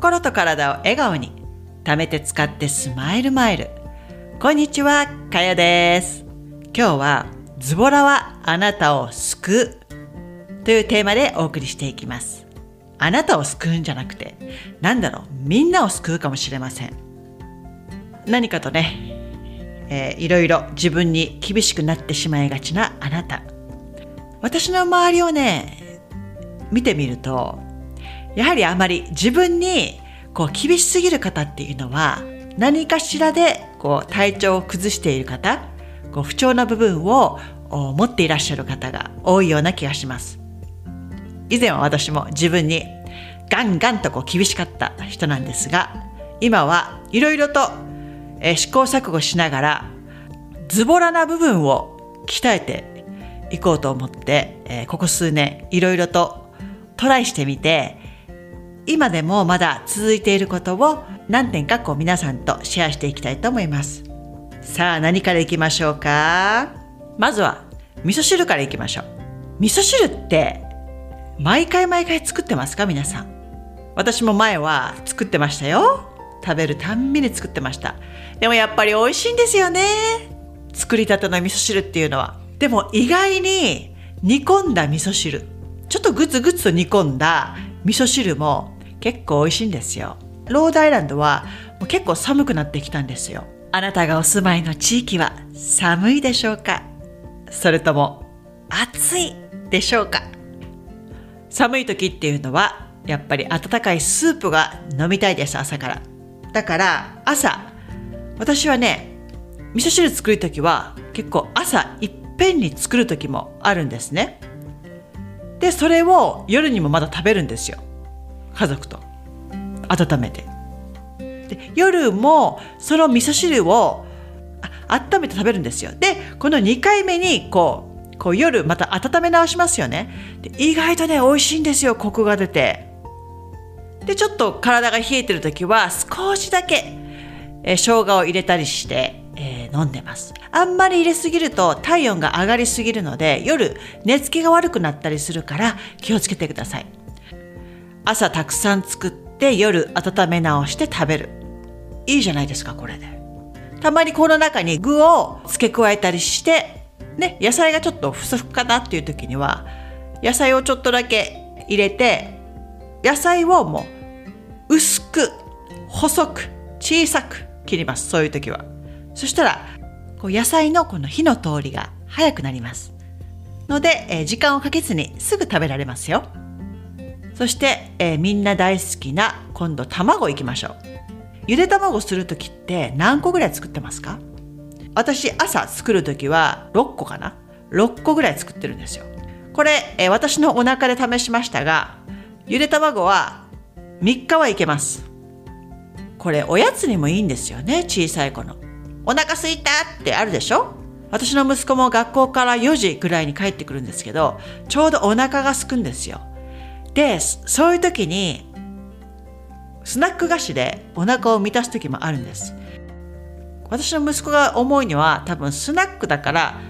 心と体を笑顔に貯めて使ってスマイルマイル。こんにちはかよです。今日はズボラはあなたを救う。というテーマでお送りしていきます。あなたを救うんじゃなくてなんだろうみんなを救うかもしれません。何かとね、えー、いろいろ自分に厳しくなってしまいがちなあなた。私の周りをね見てみるとやはりあまり自分にこう厳しすぎる方っていうのは何かしらでこう体調を崩している方こう不調な部分を持っていらっしゃる方が多いような気がします。以前は私も自分にガンガンとこう厳しかった人なんですが今はいろいろと、試行錯誤しながらズボラな部分を鍛えていこうと思って、えここ数年いろいろとトライしてみて今でもまだ続いていることを何点かこう皆さんとシェアしていきたいと思います。さあ何からいきましょうか？まずは味噌汁からいきましょう。味噌汁って毎回毎回作ってますか？皆さん。私も前は作ってましたよ。食べるたんびに作ってました。でもやっぱり美味しいんですよね。作りたての味噌汁っていうのは。でも意外に煮込んだ味噌汁。ちょっとグツグツと煮込んだ味噌汁も結構美味しいんですよ。ロードアイランドはもう結構寒くなってきたんですよ。あなたがお住まいの地域は寒いでしょうか？それとも暑いでしょうか？寒い時っていうのはやっぱり温かいスープが飲みたいです朝から。だから朝私はね味噌汁作る時は結構朝いっぺんに作る時もあるんですね。でそれを夜にもまだ食べるんですよ。家族と温めて。で夜もその味噌汁を温めて食べるんですよ。でこの2回目にこうこう夜また温め直しますよね。で意外とね美味しいんですよコクが出て。でちょっと体が冷えてる時は少しだけ、えー、生姜を入れたりして、えー、飲んでます。あんまり入れすぎると体温が上がりすぎるので夜寝つきが悪くなったりするから気をつけてください。朝たくさん作って夜温め直して食べる。いいじゃないですかこれで。たまにこの中に具を付け加えたりしてね野菜がちょっと不足かなっていう時には野菜をちょっとだけ入れて野菜をもう薄く細く小さく切りますそういう時は。そしたらこう野菜のこの火の通りが早くなります。ので、え、時間をかけずにすぐ食べられますよ。そして、えー、みんな大好きな今度卵いきましょう。ゆで卵する時って何個ぐらい作ってますか？私朝作る時は6個かな？6個ぐらい作ってるんですよ。これ、えー、私のお腹で試しましたがゆで卵は3日はいけます。これおやつにもいいんですよね小さい子の。お腹すいたってあるでしょ？私の息子も学校から4時ぐらいに帰ってくるんですけどちょうどお腹がすくんですよ。でそういう時にスナック菓子でお腹を満たす時もあるんです。私の息子が思うには多分スナックだから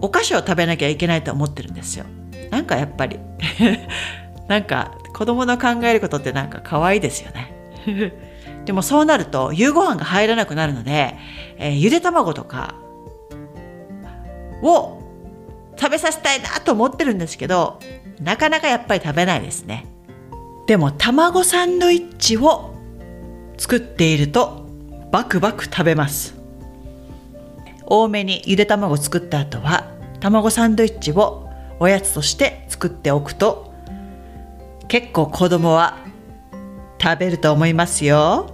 お菓子を食べなきゃいけないと思ってるんですよ。なんかやっぱり。なんか子供の考えることってなんか可愛いですよね。でもそうなると夕ご飯が入らなくなるので、えー、ゆで卵とかを食べさせたいなと思ってるんですけどなかなかやっぱり食べないですね。でも卵サンドイッチを作っているとバクバク食べます。多めにゆで卵を作った後は卵サンドイッチをおやつとして作っておくと結構子供は食べると思いますよ。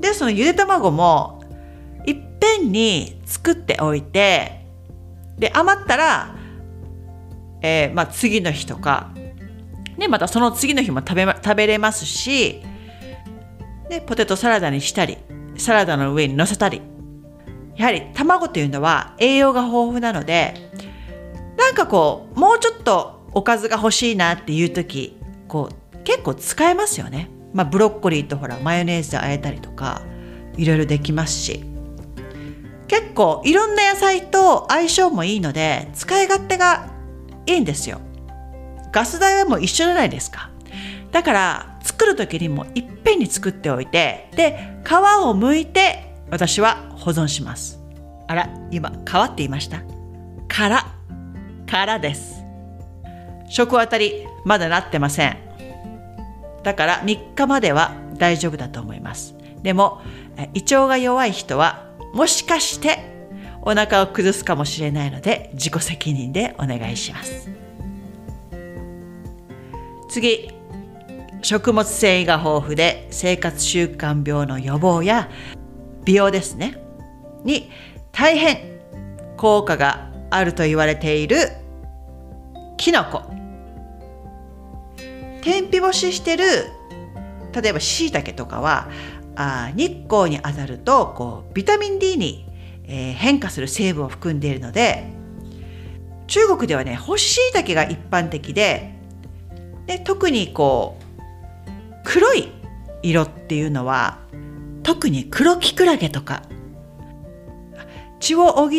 でそのゆで卵もいっぺんに作っておいてで余ったらえー、まあ、次の日とか、ね、またその次の日も食べ食べれますし、ね、ポテトサラダにしたりサラダの上に乗せたり。やはり卵というのは栄養が豊富なのでなんかこうもうちょっとおかずが欲しいなっていう時こう結構使えますよね。まあ、ブロッコリーとほらマヨネーズで和えたりとかいろいろできますし。結構いろんな野菜と相性もいいので使い勝手がいいんですよ。ガス代はもう一緒じゃないですか。だから作る時にもいっぺんに作っておいてで皮を剥いて私は保存します。あら今皮って言いました？殻。殻です。食当たりまだなってません。だから3日までは大丈夫だと思います。でも胃腸が弱い人はもしかしてお腹を崩すかもしれないので自己責任でお願いします。次食物繊維が豊富で生活習慣病の予防や美容ですね。に大変効果があると言われているキノコ。天日干ししてる例えばしいたけとかはあ日光に当たるとこうビタミン D に、えー、変化する成分を含んでいるので中国ではね干し椎茸が一般的でで特にこう黒い色っていうのは特に黒キクラゲとか血を補う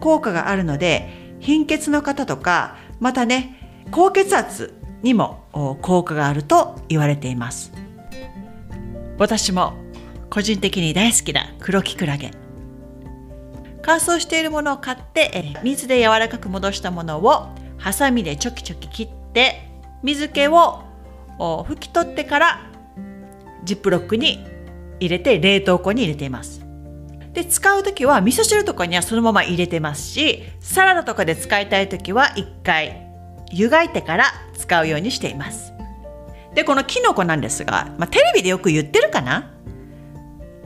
効果があるので貧血の方とかまたね高血圧にも効果があると言われています。私も個人的に大好きな黒キクラゲ。乾燥しているものを買って水で柔らかく戻したものをハサミでチョキチョキ切って水気を拭き取ってからジップロックに入れて冷凍庫に入れています。で使う時は味噌汁とかにはそのまま入れてますしサラダとかで使いたい時は一回湯がいてから使うようにしています。でこのキノコなんですが、まあ、テレビでよく言ってるかな？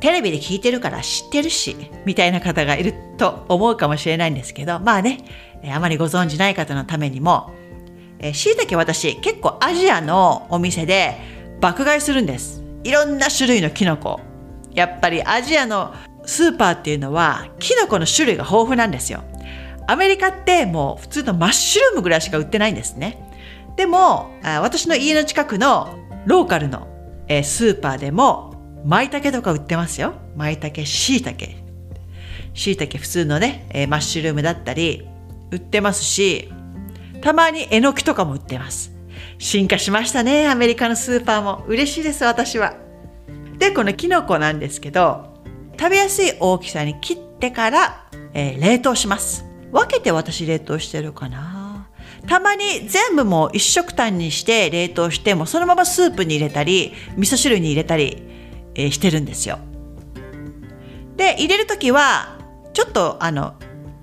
テレビで聞いてるから知ってるしみたいな方がいると思うかもしれないんですけどまあねあまりご存じない方のためにもしいたけ私結構アジアのお店で爆買いするんです。いろんな種類のキノコ。やっぱりアジアのスーパーっていうのはキノコの種類が豊富なんですよ。アメリカってもう普通のマッシュルームぐらいしか売ってないんですね。でも私の家の近くのローカルのスーパーでも舞茸とか売ってますよ。舞茸しいたけしいたけ普通のねマッシュルームだったり売ってますしたまにえのきとかも売ってます。進化しましたねアメリカのスーパーも。嬉しいです私は。でこのきのこなんですけど食べやすい大きさに切ってから、えー、冷凍します。分けて私冷凍してるかな。たまに全部もう一食単にして冷凍してもそのままスープに入れたり味噌汁に入れたり、えー、してるんですよ。で入れる時はちょっとあの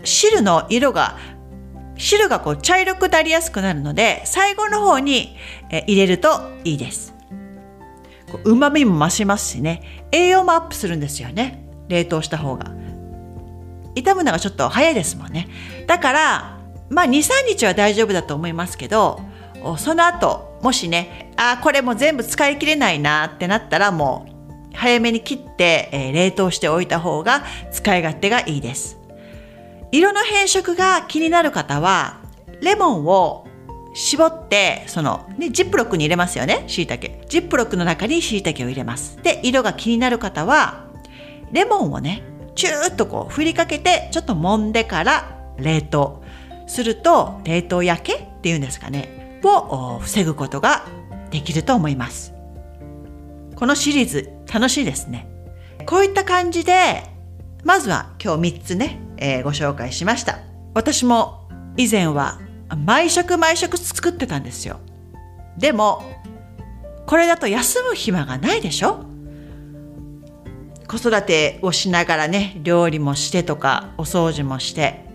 汁の色が汁がこう茶色くなりやすくなるので最後の方に入れるといいです。うまみも増しますしね。栄養もアップするんですよね。冷凍した方が。傷むのがちょっと早いですもんね。だからまあ23日は大丈夫だと思いますけどその後もしねあこれも全部使い切れないなってなったらもう早めに切って、えー、冷凍しておいた方が使い勝手がいいです。色の変色が気になる方はレモンを絞ってその、ね、ジップロックに入れますよねしいたけジップロックの中にしいたけを入れます。で色が気になる方はレモンをねチューッとこう振りかけてちょっと揉んでから冷凍すると冷凍焼けっていうんですかねを防ぐことができると思います。このシリーズ楽しいですね。こういった感じでまずは今日3つねえー、ご紹介しました。私も以前は毎食毎食作ってたんですよ。でもこれだと休む暇がないでしょ？子育てをしながらね料理もしてとかお掃除もして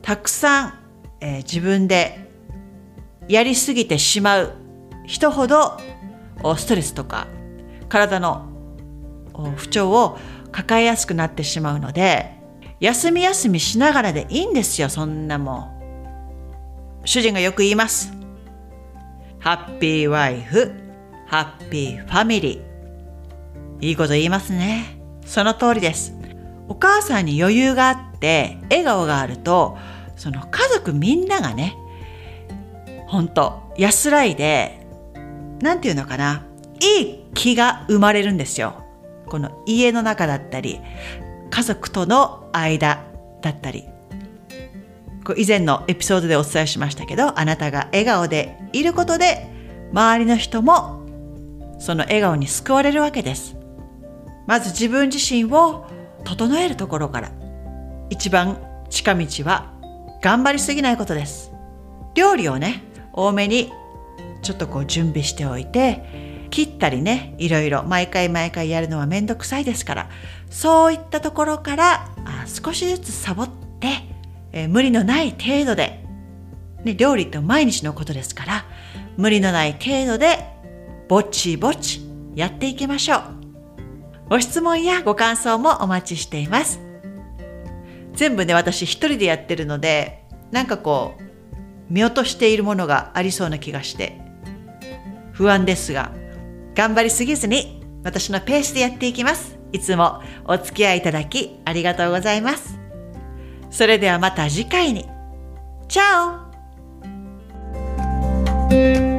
たくさん、えー、自分でやりすぎてしまう人ほどストレスとか体の不調を抱えやすくなってしまうので休み休みしながらでいいんですよ、そんなもん。主人がよく言います。ハッピーワイフ、ハッピーファミリー。いいこと言いますね。その通りです。お母さんに余裕があって笑顔があると、その家族みんながね、ほんと安らいで、なんていうのかな、いい気が生まれるんですよ。この家の中だったり、家族との間だったり。以前のエピソードでお伝えしましたけどあなたが笑顔でいることで周りの人もその笑顔に救われるわけです。まず自分自身を整えるところから一番近道は頑張りすぎないことです。料理をね多めにちょっとこう準備しておいて切ったりねいろいろ毎回毎回やるのはめんどくさいですからそういったところからあ少しずつサボって、えー、無理のない程度で、ね、料理って毎日のことですから無理のない程度でぼちぼちやっていきましょう。ご質問やご感想もお待ちしています。全部ね私一人でやってるのでなんかこう見落としているものがありそうな気がして不安ですが頑張りすぎずに私のペースでやっていきます。いつもお付き合いいただきありがとうございます。それではまた次回に。チャオ